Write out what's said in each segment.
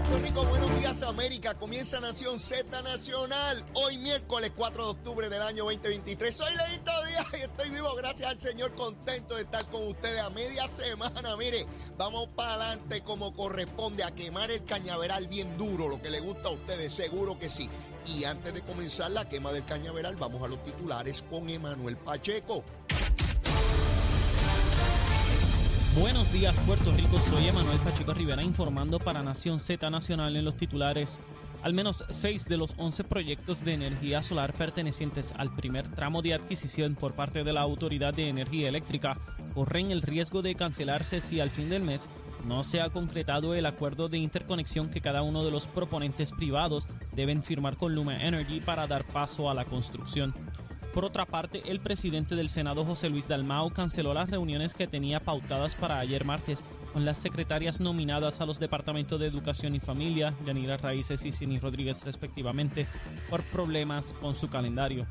Puerto Rico, buenos días América. Comienza Nación Z Nacional. Hoy miércoles 4 de octubre del año 2023. Soy Leito Díaz y estoy vivo gracias al Señor, contento de estar con ustedes a media semana. Mire, vamos para adelante como corresponde a quemar el cañaveral bien duro, lo que le gusta a ustedes, seguro que sí. Y antes de comenzar la quema del cañaveral, vamos a los titulares con Emanuel Pacheco. Buenos días Puerto Rico, soy Emanuel Pacheco Rivera informando para Nación Z Nacional en los titulares. Al menos seis de los 11 proyectos de energía solar pertenecientes al primer tramo de adquisición por parte de la Autoridad de Energía Eléctrica corren el riesgo de cancelarse si al fin del mes no se ha concretado el acuerdo de interconexión que cada uno de los proponentes privados deben firmar con Luma Energy para dar paso a la construcción. Por otra parte, el presidente del Senado, José Luis Dalmao, canceló las reuniones que tenía pautadas para ayer martes con las secretarias nominadas a los departamentos de Educación y Familia, Yanira Raíces y Cini Rodríguez respectivamente, por problemas con su calendario.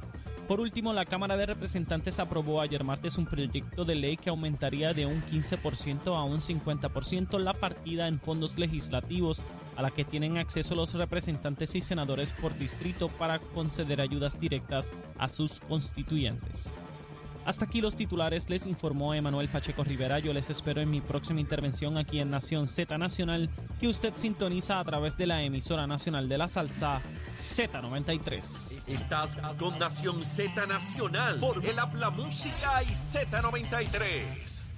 Por último, la Cámara de Representantes aprobó ayer martes un proyecto de ley que aumentaría de un 15% a un 50% la partida en fondos legislativos a la que tienen acceso los representantes y senadores por distrito para conceder ayudas directas a sus constituyentes. Hasta aquí los titulares, les informó Emanuel Pacheco Rivera. Yo les espero en mi próxima intervención aquí en Nación Z Nacional, que usted sintoniza a través de la emisora nacional de la salsa Z93. Estás con Nación Z Nacional por el Habla Música y Z93.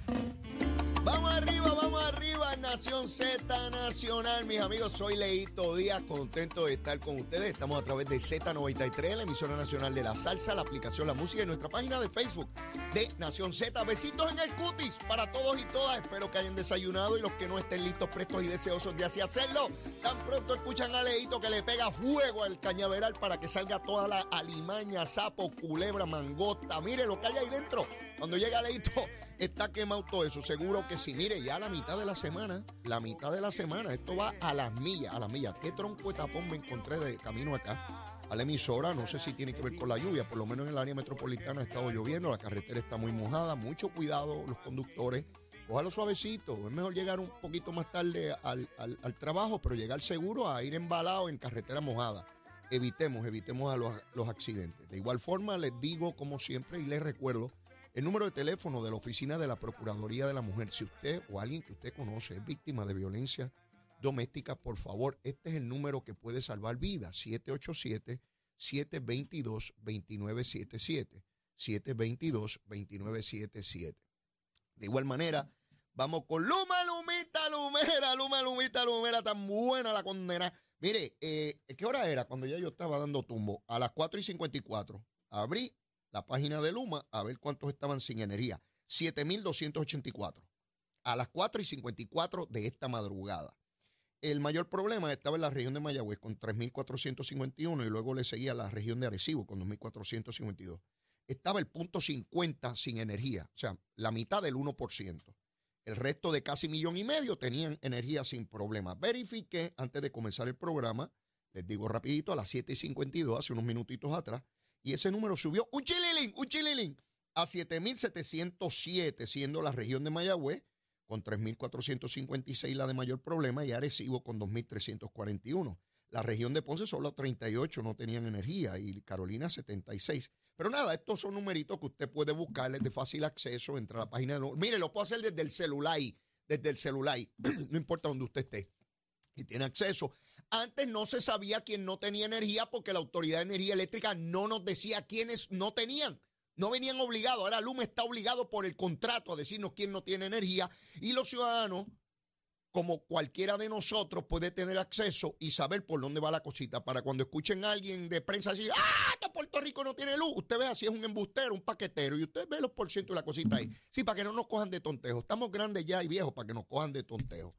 Vamos arriba, vamos arriba, Nación Z Nacional. Mis amigos, soy Leito Díaz, contento de estar con ustedes. Estamos a través de Z93, la emisora nacional de la salsa, la aplicación La Música y nuestra página de Facebook de Nación Z. Besitos en el cutis para todos y todas. Espero que hayan desayunado y los que no estén listos, prestos y deseosos de así hacerlo. Tan pronto escuchan a Leito que le pega fuego al cañaveral para que salga toda la alimaña, sapo, culebra, mangota. Mire lo que hay ahí dentro. Cuando llega Leito, está quemado todo eso. Seguro que sí. Mire, ya la mitad de la semana, la mitad de la semana, esto va a las millas, a las millas. ¿Qué tronco de tapón me encontré de camino acá? A la emisora, no sé si tiene que ver con la lluvia, por lo menos en el área metropolitana ha estado lloviendo, la carretera está muy mojada, mucho cuidado los conductores, cójalo suavecito, es mejor llegar un poquito más tarde al, al- al trabajo, pero llegar seguro a ir embalado en carretera mojada. Evitemos, evitemos a los, los accidentes. De igual forma, les digo como siempre y les recuerdo el número de teléfono de la oficina de la Procuraduría de la Mujer. Si usted o alguien que usted conoce es víctima de violencia doméstica, por favor, este es el número que puede salvar vidas. 787-722-2977. 722-2977. De igual manera, vamos con Luma, Lumita, Lumera, Luma, Lumita, Lumera, tan buena la condena. Mire, eh, ¿qué hora era cuando ya yo estaba dando tumbo? A las 4 y 54. Abrí la página de Luma a ver cuántos estaban sin energía. 7.284. A las 4 y 54 de esta madrugada. El mayor problema estaba en la región de Mayagüez con 3.451 y luego le seguía la región de Arecibo con 2.452. Estaba el punto 50 sin energía, o sea, la mitad del 1%. El resto de casi millón y medio tenían energía sin problema. Verifiqué antes de comenzar el programa, les digo rapidito, a las 7.52, hace unos minutitos atrás, y ese número subió un chililín, un chililín, a 7.707, siendo la región de Mayagüez con 3.456 la de mayor problema y Arecibo con 2.341. La región de Ponce solo 38 no tenían energía y Carolina 76. Pero nada, estos son numeritos que usted puede buscar, es de fácil acceso, entra a la página de... Mire, lo puedo hacer desde el celular, desde el celular, no importa donde usted esté y tiene acceso. Antes no se sabía quién no tenía energía porque la Autoridad de Energía Eléctrica no nos decía quiénes no tenían. No venían obligados. Ahora Luma está obligado por el contrato a decirnos quién no tiene energía y los ciudadanos, como cualquiera de nosotros, puede tener acceso y saber por dónde va la cosita. Para cuando escuchen a alguien de prensa decir, ¡ah! Puerto Rico no tiene luz. Usted vea si es un embustero, un paquetero y usted ve los por ciento y la cosita ahí. Sí, para que no nos cojan de tontejo. Estamos grandes ya y viejos para que nos cojan de tontejo.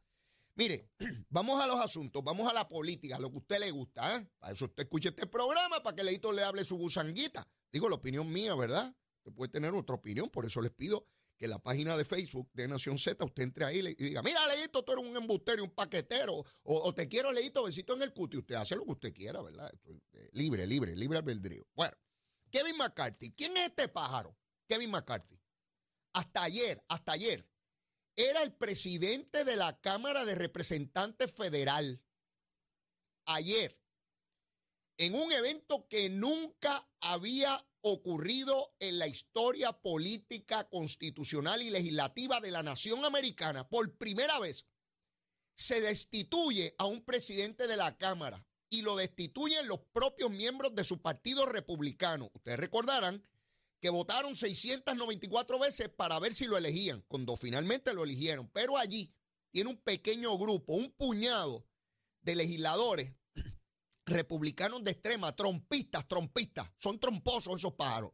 Mire, vamos a los asuntos, vamos a la política, lo que a usted le gusta. ¿eh? Para eso usted escuche este programa, para que Leito le hable su gusanguita. Digo, la opinión mía, ¿verdad? Usted puede tener otra opinión, por eso les pido que la página de Facebook de Nación Z usted entre ahí y diga, mira, Leito, tú eres un embustero y un paquetero, o, te quiero, Leito, besito en el cuti. Usted hace lo que usted quiera, ¿verdad? Eh, libre, libre, libre albedrío. Bueno, Kevin McCarthy. ¿Quién es este pájaro? Kevin McCarthy. Hasta ayer, hasta ayer, era el presidente de la Cámara de Representantes Federal. ayer en un evento que nunca había ocurrido en la historia política, constitucional y legislativa de la nación americana. Por primera vez se destituye a un presidente de la Cámara y lo destituyen los propios miembros de su partido republicano. Ustedes recordarán que votaron 694 veces para ver si lo elegían, cuando finalmente lo eligieron. Pero allí tiene un pequeño grupo, un puñado de legisladores republicanos de extrema, trompistas, trompistas, son tromposos esos pájaros,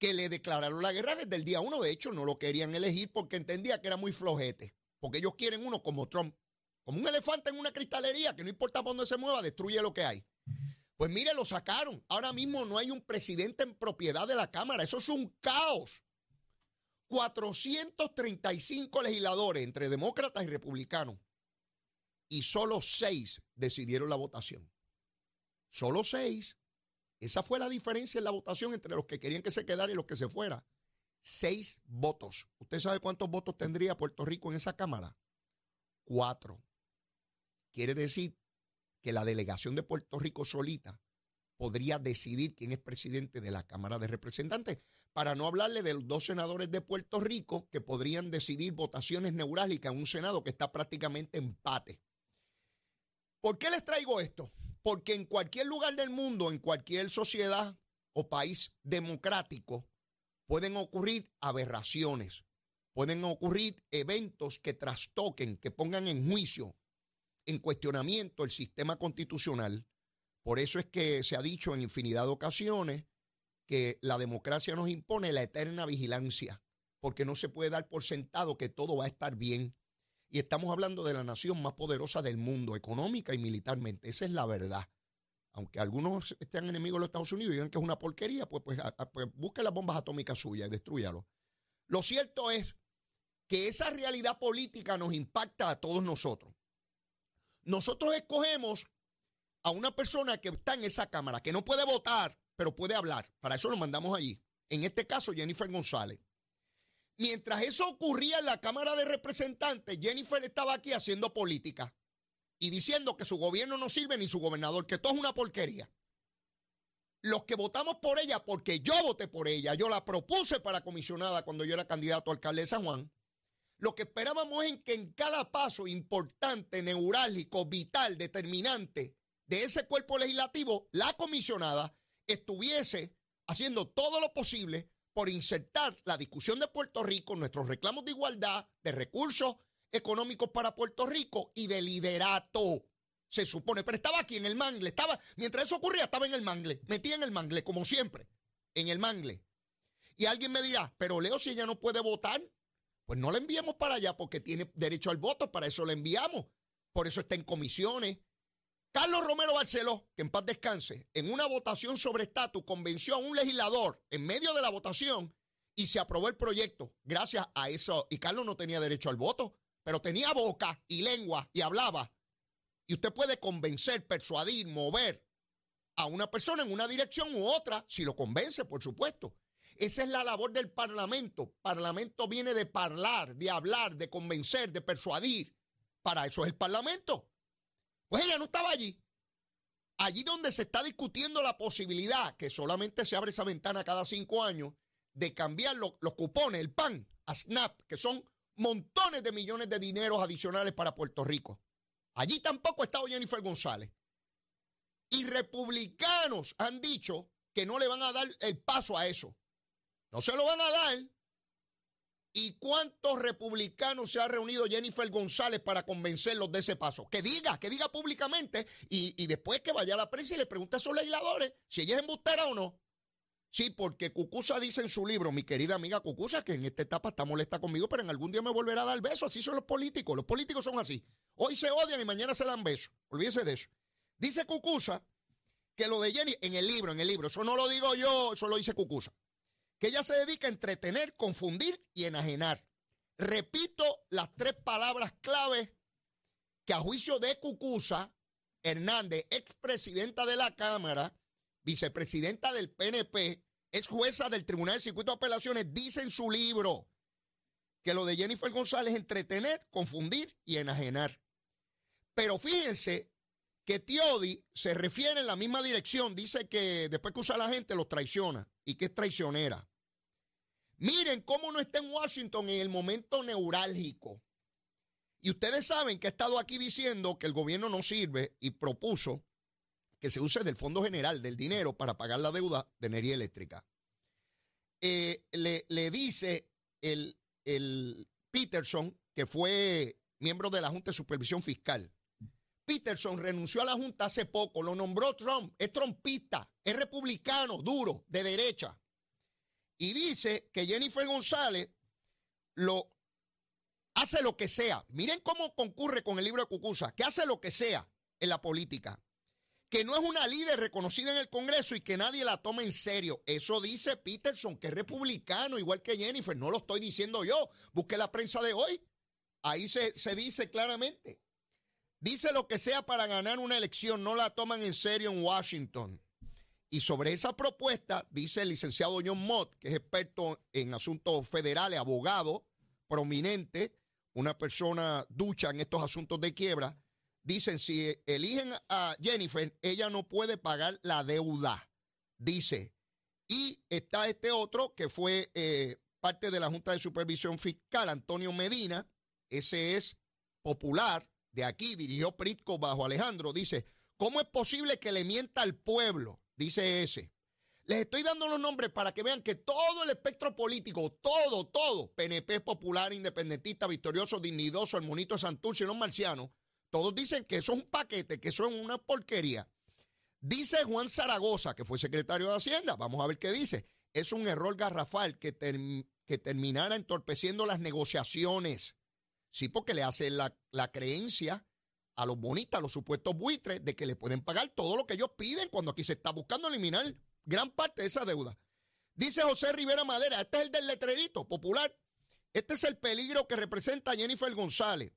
que le declararon la guerra desde el día uno. De hecho, no lo querían elegir porque entendía que era muy flojete, porque ellos quieren uno como Trump, como un elefante en una cristalería, que no importa por dónde se mueva, destruye lo que hay. Pues mire, lo sacaron. Ahora mismo no hay un presidente en propiedad de la Cámara. Eso es un caos. 435 legisladores entre demócratas y republicanos y solo seis decidieron la votación. Solo seis. Esa fue la diferencia en la votación entre los que querían que se quedara y los que se fuera. Seis votos. ¿Usted sabe cuántos votos tendría Puerto Rico en esa Cámara? Cuatro. Quiere decir que la delegación de Puerto Rico solita podría decidir quién es presidente de la Cámara de Representantes, para no hablarle de los dos senadores de Puerto Rico que podrían decidir votaciones neurálgicas en un Senado que está prácticamente empate. ¿Por qué les traigo esto? Porque en cualquier lugar del mundo, en cualquier sociedad o país democrático, pueden ocurrir aberraciones, pueden ocurrir eventos que trastoquen, que pongan en juicio, en cuestionamiento el sistema constitucional por eso es que se ha dicho en infinidad de ocasiones que la democracia nos impone la eterna vigilancia, porque no se puede dar por sentado que todo va a estar bien. Y estamos hablando de la nación más poderosa del mundo, económica y militarmente. Esa es la verdad. Aunque algunos estén enemigos de los Estados Unidos y digan que es una porquería, pues, pues, pues busque las bombas atómicas suyas y destruyalo. Lo cierto es que esa realidad política nos impacta a todos nosotros. Nosotros escogemos a una persona que está en esa Cámara, que no puede votar, pero puede hablar. Para eso lo mandamos allí. En este caso, Jennifer González. Mientras eso ocurría en la Cámara de Representantes, Jennifer estaba aquí haciendo política y diciendo que su gobierno no sirve ni su gobernador, que todo es una porquería. Los que votamos por ella, porque yo voté por ella, yo la propuse para comisionada cuando yo era candidato a alcalde de San Juan, lo que esperábamos es que en cada paso importante, neurálgico, vital, determinante, de ese cuerpo legislativo, la comisionada estuviese haciendo todo lo posible por insertar la discusión de Puerto Rico, nuestros reclamos de igualdad, de recursos económicos para Puerto Rico y de liderato, se supone. Pero estaba aquí en el mangle, estaba, mientras eso ocurría, estaba en el mangle, metía en el mangle, como siempre, en el mangle. Y alguien me dirá, pero Leo, si ella no puede votar, pues no la enviamos para allá porque tiene derecho al voto, para eso la enviamos. Por eso está en comisiones, Carlos Romero Barceló, que en paz descanse, en una votación sobre estatus convenció a un legislador en medio de la votación y se aprobó el proyecto. Gracias a eso, y Carlos no tenía derecho al voto, pero tenía boca y lengua y hablaba. Y usted puede convencer, persuadir, mover a una persona en una dirección u otra, si lo convence, por supuesto. Esa es la labor del Parlamento. Parlamento viene de hablar, de hablar, de convencer, de persuadir. Para eso es el Parlamento. Pues ella no estaba allí. Allí donde se está discutiendo la posibilidad, que solamente se abre esa ventana cada cinco años, de cambiar los, cupones, el PAN, a SNAP, que son montones de millones de dineros adicionales para Puerto Rico. Allí tampoco ha estado Jennifer González. Y republicanos han dicho que no le van a dar el paso a eso. No se lo van a dar ¿Y cuántos republicanos se ha reunido Jennifer González para convencerlos de ese paso? Que diga, que diga públicamente y, después que vaya a la prensa y le pregunte a sus legisladores si ella es embustera o no. Sí, porque Cucusa dice en su libro, mi querida amiga Cucusa, que en esta etapa está molesta conmigo, pero en algún día me volverá a dar besos. Así son los políticos. Los políticos son así. Hoy se odian y mañana se dan besos. Olvídese de eso. Dice Cucusa que lo de Jenny, en el libro, en el libro, eso no lo digo yo, eso lo dice Cucusa que ella se dedica a entretener, confundir y enajenar. Repito las tres palabras clave que a juicio de Cucusa, Hernández, expresidenta de la Cámara, vicepresidenta del PNP, es jueza del Tribunal de Circuito de Apelaciones, dice en su libro que lo de Jennifer González es entretener, confundir y enajenar. Pero fíjense que Tiodi se refiere en la misma dirección, dice que después que usa a la gente los traiciona y que es traicionera. Miren cómo no está en Washington en el momento neurálgico. Y ustedes saben que ha estado aquí diciendo que el gobierno no sirve y propuso que se use del Fondo General del dinero para pagar la deuda de energía eléctrica. Eh, le, le, dice el, el Peterson, que fue miembro de la Junta de Supervisión Fiscal, Peterson renunció a la Junta hace poco, lo nombró Trump, es trompista, es republicano, duro, de derecha. Y dice que Jennifer González lo hace lo que sea. Miren cómo concurre con el libro de Cucusa, que hace lo que sea en la política. Que no es una líder reconocida en el Congreso y que nadie la toma en serio. Eso dice Peterson, que es republicano, igual que Jennifer. No lo estoy diciendo yo. Busque la prensa de hoy. Ahí se, se dice claramente. Dice lo que sea para ganar una elección, no la toman en serio en Washington. Y sobre esa propuesta, dice el licenciado John Mott, que es experto en asuntos federales, abogado prominente, una persona ducha en estos asuntos de quiebra, dicen, si eligen a Jennifer, ella no puede pagar la deuda, dice. Y está este otro que fue eh, parte de la Junta de Supervisión Fiscal, Antonio Medina, ese es popular, de aquí, dirigió Pritco bajo Alejandro, dice, ¿cómo es posible que le mienta al pueblo? Dice ese. Les estoy dando los nombres para que vean que todo el espectro político, todo, todo, PNP, popular, independentista, victorioso, dignidoso, el de Santurce y los marcianos, todos dicen que eso es un paquete, que eso es una porquería. Dice Juan Zaragoza, que fue secretario de Hacienda, vamos a ver qué dice. Es un error garrafal que, que terminara entorpeciendo las negociaciones. Sí, porque le hace la, creencia a los bonistas, a los supuestos buitres, de que le pueden pagar todo lo que ellos piden cuando aquí se está buscando eliminar gran parte de esa deuda. Dice José Rivera Madera, este es el del letrerito popular. Este es el peligro que representa Jennifer González.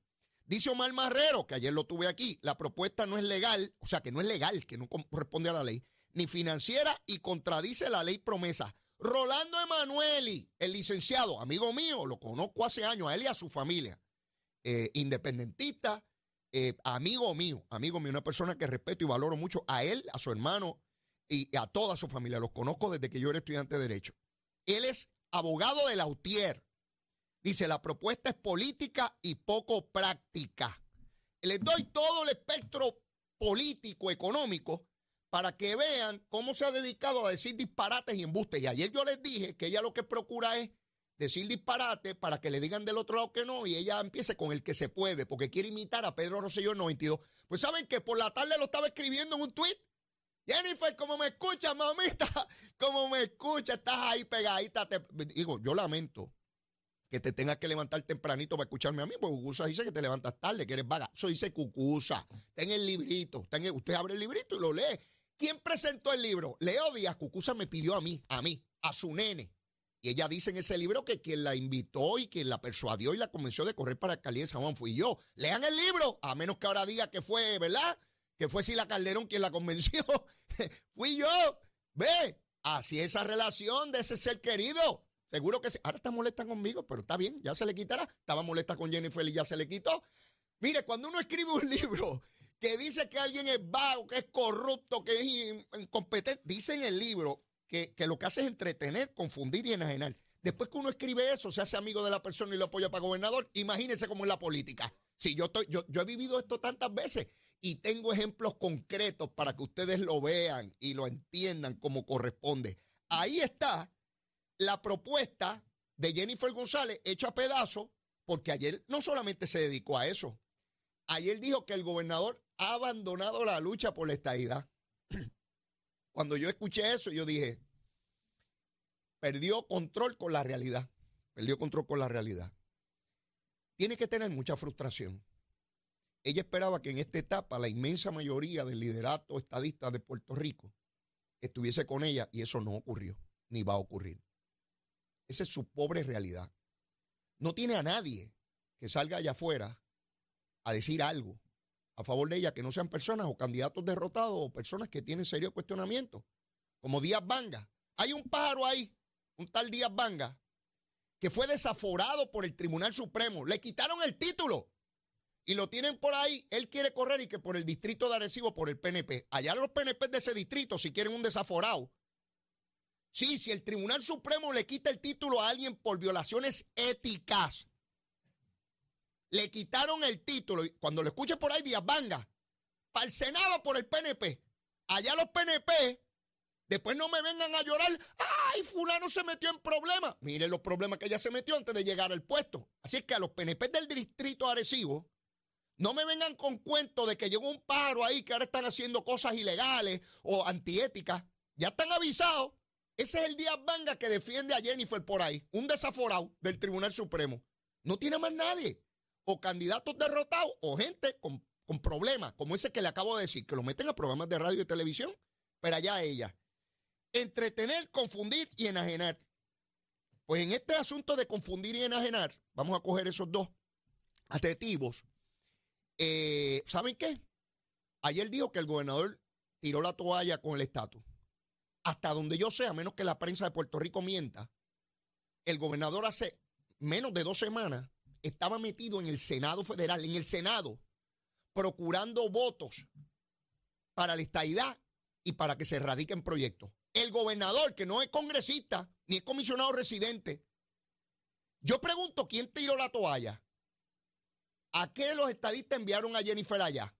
Dice Omar Marrero, que ayer lo tuve aquí, la propuesta no es legal, o sea que no es legal, que no corresponde a la ley, ni financiera y contradice la ley promesa. Rolando Emanueli, el licenciado, amigo mío, lo conozco hace años, a él y a su familia. Eh, independentista, eh, amigo mío, amigo mío, una persona que respeto y valoro mucho a él, a su hermano y a toda su familia. Los conozco desde que yo era estudiante de Derecho. Él es abogado de Lautier. Dice, la propuesta es política y poco práctica. Les doy todo el espectro político, económico, para que vean cómo se ha dedicado a decir disparates y embustes. Y ayer yo les dije que ella lo que procura es decir disparate para que le digan del otro lado que no y ella empiece con el que se puede, porque quiere imitar a Pedro Rosselló en 92. Pues saben que por la tarde lo estaba escribiendo en un tweet. Jennifer, como me escuchas, mamita, como me escuchas, estás ahí pegadita. digo, yo lamento que te tengas que levantar tempranito para escucharme a mí, porque Cucusa dice que te levantas tarde, que eres vaga. Eso dice Cucusa. Está en el librito. usted abre el librito y lo lee. ¿Quién presentó el libro? Leo Díaz. Cucusa me pidió a mí, a mí, a su nene. Y ella dice en ese libro que quien la invitó y quien la persuadió y la convenció de correr para alcaldía de San Juan fui yo. Lean el libro, a menos que ahora diga que fue, ¿verdad? Que fue Sila Calderón quien la convenció. fui yo. Ve, así esa relación de ese ser querido. Seguro que sí. Ahora está molesta conmigo, pero está bien, ya se le quitará. Estaba molesta con Jennifer y ya se le quitó. Mire, cuando uno escribe un libro que dice que alguien es vago, que es corrupto, que es incompetente, dice en el libro que, lo que hace es entretener, confundir y enajenar. Después que uno escribe eso, se hace amigo de la persona y lo apoya para gobernador, imagínense cómo es la política. Si yo, estoy, yo, yo he vivido esto tantas veces y tengo ejemplos concretos para que ustedes lo vean y lo entiendan como corresponde. Ahí está la propuesta de Jennifer González hecha a pedazos, porque ayer no solamente se dedicó a eso, ayer dijo que el gobernador ha abandonado la lucha por la estadidad. Cuando yo escuché eso, yo dije, perdió control con la realidad. Perdió control con la realidad. Tiene que tener mucha frustración. Ella esperaba que en esta etapa la inmensa mayoría del liderato estadista de Puerto Rico estuviese con ella y eso no ocurrió, ni va a ocurrir. Esa es su pobre realidad. No tiene a nadie que salga allá afuera a decir algo a favor de ella que no sean personas o candidatos derrotados o personas que tienen serio cuestionamiento, como Díaz Vanga. Hay un pájaro ahí, un tal Díaz Vanga, que fue desaforado por el Tribunal Supremo. Le quitaron el título y lo tienen por ahí, él quiere correr y que por el distrito de Arecibo, por el PNP. Allá los PNP de ese distrito, si quieren un desaforado. Sí, si el Tribunal Supremo le quita el título a alguien por violaciones éticas, le quitaron el título. Cuando lo escuche por ahí, Díaz Vanga, para el Senado por el PNP. Allá los PNP, después no me vengan a llorar. ¡Ay, fulano se metió en problemas! Miren los problemas que ella se metió antes de llegar al puesto. Así es que a los PNP del distrito Arecibo, no me vengan con cuento de que llegó un pájaro ahí que ahora están haciendo cosas ilegales o antiéticas. Ya están avisados. Ese es el Díaz Vanga que defiende a Jennifer por ahí, un desaforado del Tribunal Supremo. No tiene más nadie. O candidatos derrotados o gente con, problemas, como ese que le acabo de decir, que lo meten a programas de radio y televisión, pero allá ella. Entretener, confundir y enajenar. Pues en este asunto de confundir y enajenar, vamos a coger esos dos adjetivos eh, ¿Saben qué? Ayer dijo que el gobernador tiró la toalla con el estatus. Hasta donde yo sé, a menos que la prensa de Puerto Rico mienta, el gobernador hace menos de dos semanas estaba metido en el Senado Federal, en el Senado, procurando votos para la estadidad y para que se radiquen proyectos. El gobernador, que no es congresista ni es comisionado residente, yo pregunto quién tiró la toalla. ¿A qué los estadistas enviaron a Jennifer allá?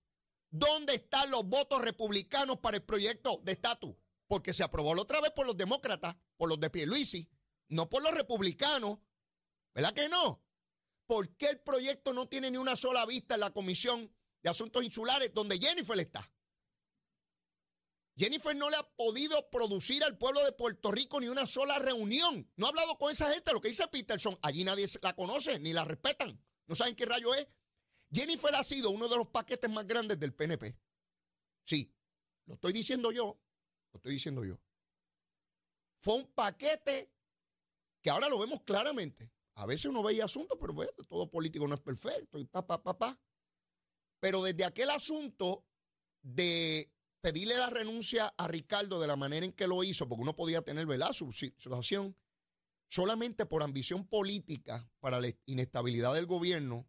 ¿Dónde están los votos republicanos para el proyecto de estatus? Porque se aprobó la otra vez por los demócratas, por los de Pierluisi, no por los republicanos. ¿Verdad que no? ¿Por qué el proyecto no tiene ni una sola vista en la Comisión de Asuntos Insulares donde Jennifer está? Jennifer no le ha podido producir al pueblo de Puerto Rico ni una sola reunión. No ha hablado con esa gente. Lo que dice Peterson, allí nadie la conoce ni la respetan. No saben qué rayo es. Jennifer ha sido uno de los paquetes más grandes del PNP. Sí, lo estoy diciendo yo, lo estoy diciendo yo. Fue un paquete que ahora lo vemos claramente. A veces uno veía asuntos, pero bueno, todo político no es perfecto y pa, pa, pa, pa. Pero desde aquel asunto de pedirle la renuncia a Ricardo de la manera en que lo hizo, porque uno podía tener, ¿verdad? Su situación, solamente por ambición política para la inestabilidad del gobierno,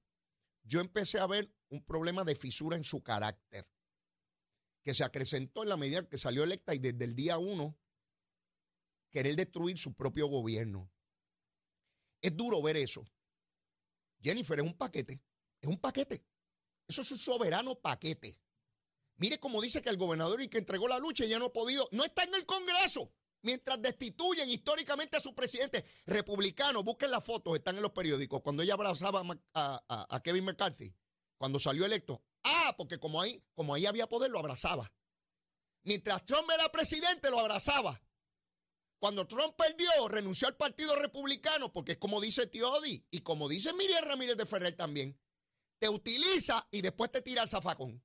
yo empecé a ver un problema de fisura en su carácter, que se acrecentó en la medida que salió electa y desde el día uno querer destruir su propio gobierno. Es duro ver eso. Jennifer es un paquete, es un paquete. Eso es un soberano paquete. Mire cómo dice que el gobernador y que entregó la lucha ya no ha podido, no está en el Congreso. Mientras destituyen históricamente a su presidente republicano, busquen las fotos, están en los periódicos, cuando ella abrazaba a, Kevin McCarthy, cuando salió electo. Ah, porque como ahí, como ahí había poder, lo abrazaba. Mientras Trump era presidente, lo abrazaba. Cuando Trump perdió, renunció al Partido Republicano, porque es como dice Tiodi y como dice Miriam Ramírez de Ferrer también. Te utiliza y después te tira al zafacón.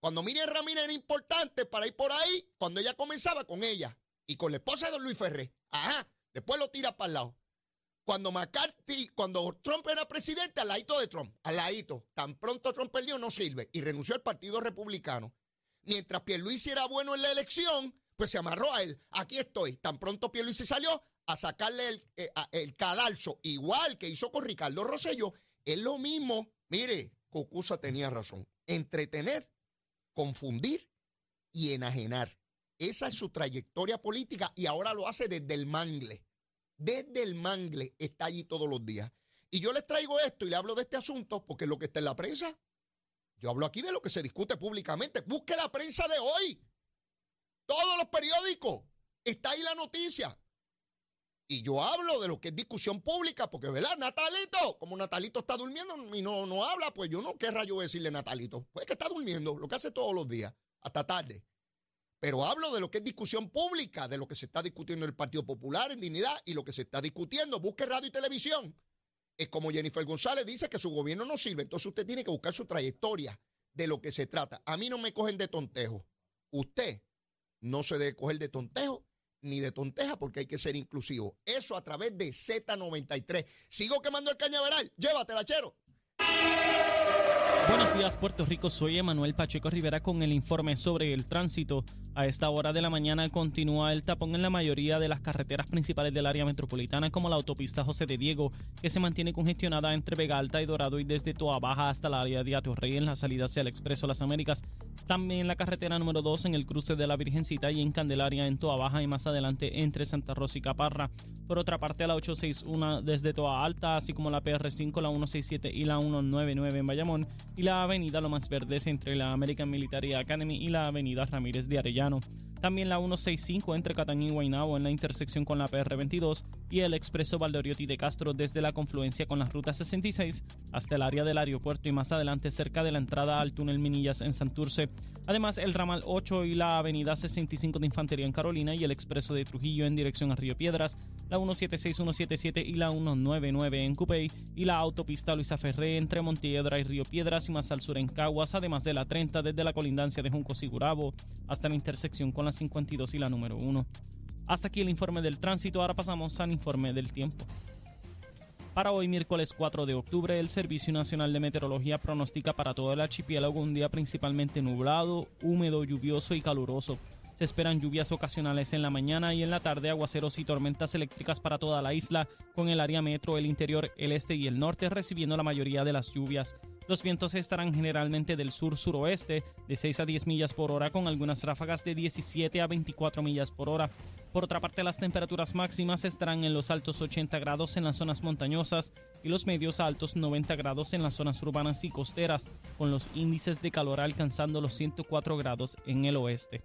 Cuando Miriam Ramírez era importante para ir por ahí, cuando ella comenzaba con ella y con la esposa de don Luis Ferré. Ajá, después lo tira para el lado. Cuando McCarthy, cuando Trump era presidente, al ladito de Trump, al ladito. Tan pronto Trump perdió, no sirve. Y renunció al Partido Republicano. Mientras Pierluisi era bueno en la elección, pues se amarró a él. Aquí estoy. Tan pronto Pierluisi salió a sacarle el, eh, el cadalso, igual que hizo con Ricardo Rosello. Es lo mismo. Mire, Cucusa tenía razón. Entretener, confundir y enajenar. Esa es su trayectoria política y ahora lo hace desde el mangle. Desde el mangle está allí todos los días. Y yo les traigo esto y le hablo de este asunto porque lo que está en la prensa. Yo hablo aquí de lo que se discute públicamente. Busque la prensa de hoy. Todos los periódicos. Está ahí la noticia. Y yo hablo de lo que es discusión pública, porque, ¿verdad? Natalito, como Natalito está durmiendo y no, no habla, pues yo no, ¿qué rayo decirle Natalito? Pues que está durmiendo, lo que hace todos los días, hasta tarde. Pero hablo de lo que es discusión pública, de lo que se está discutiendo en el Partido Popular, en dignidad, y lo que se está discutiendo. Busque radio y televisión. Es como Jennifer González dice que su gobierno no sirve. Entonces usted tiene que buscar su trayectoria de lo que se trata. A mí no me cogen de tontejo. Usted no se debe coger de tontejo ni de tonteja porque hay que ser inclusivo. Eso a través de Z93. Sigo quemando el cañaveral. Llévatela, chero. Buenos días, Puerto Rico. Soy Emanuel Pacheco Rivera con el informe sobre el tránsito. A esta hora de la mañana continúa el tapón en la mayoría de las carreteras principales del área metropolitana, como la autopista José de Diego, que se mantiene congestionada entre Vega Alta y Dorado y desde Toa Baja hasta la área de Atorrey en la salida hacia el Expreso Las Américas. También la carretera número 2 en el cruce de la Virgencita y en Candelaria en Toa Baja y más adelante entre Santa Rosa y Caparra. Por otra parte, la 861 desde Toa Alta, así como la PR5, la 167 y la 199 en Bayamón y la avenida Lomas Verdes entre la American Military Academy y la avenida Ramírez de Arellano. También la 165 entre Cataño y Guaynabo en la intersección con la PR22 y el expreso Valdoriotti de Castro desde la confluencia con la ruta 66 hasta el área del aeropuerto y más adelante cerca de la entrada al túnel Minillas en Santurce. Además, el ramal 8 y la avenida 65 de Infantería en Carolina y el expreso de Trujillo en dirección a Río Piedras, la 176, 177 y la 199 en Cupey y la autopista Luisa Ferré entre Montiedra y Río Piedras y más al sur en Caguas, además de la 30 desde la colindancia de Junco Sigurabo hasta la intersección con la 52 y la número 1. Hasta aquí el informe del tránsito, ahora pasamos al informe del tiempo. Para hoy, miércoles 4 de octubre, el Servicio Nacional de Meteorología pronostica para todo el archipiélago un día principalmente nublado, húmedo, lluvioso y caluroso. Se esperan lluvias ocasionales en la mañana y en la tarde, aguaceros y tormentas eléctricas para toda la isla, con el área metro, el interior, el este y el norte recibiendo la mayoría de las lluvias. Los vientos estarán generalmente del sur-suroeste, de 6 a 10 millas por hora, con algunas ráfagas de 17 a 24 millas por hora. Por otra parte, las temperaturas máximas estarán en los altos 80 grados en las zonas montañosas y los medios a altos 90 grados en las zonas urbanas y costeras, con los índices de calor alcanzando los 104 grados en el oeste.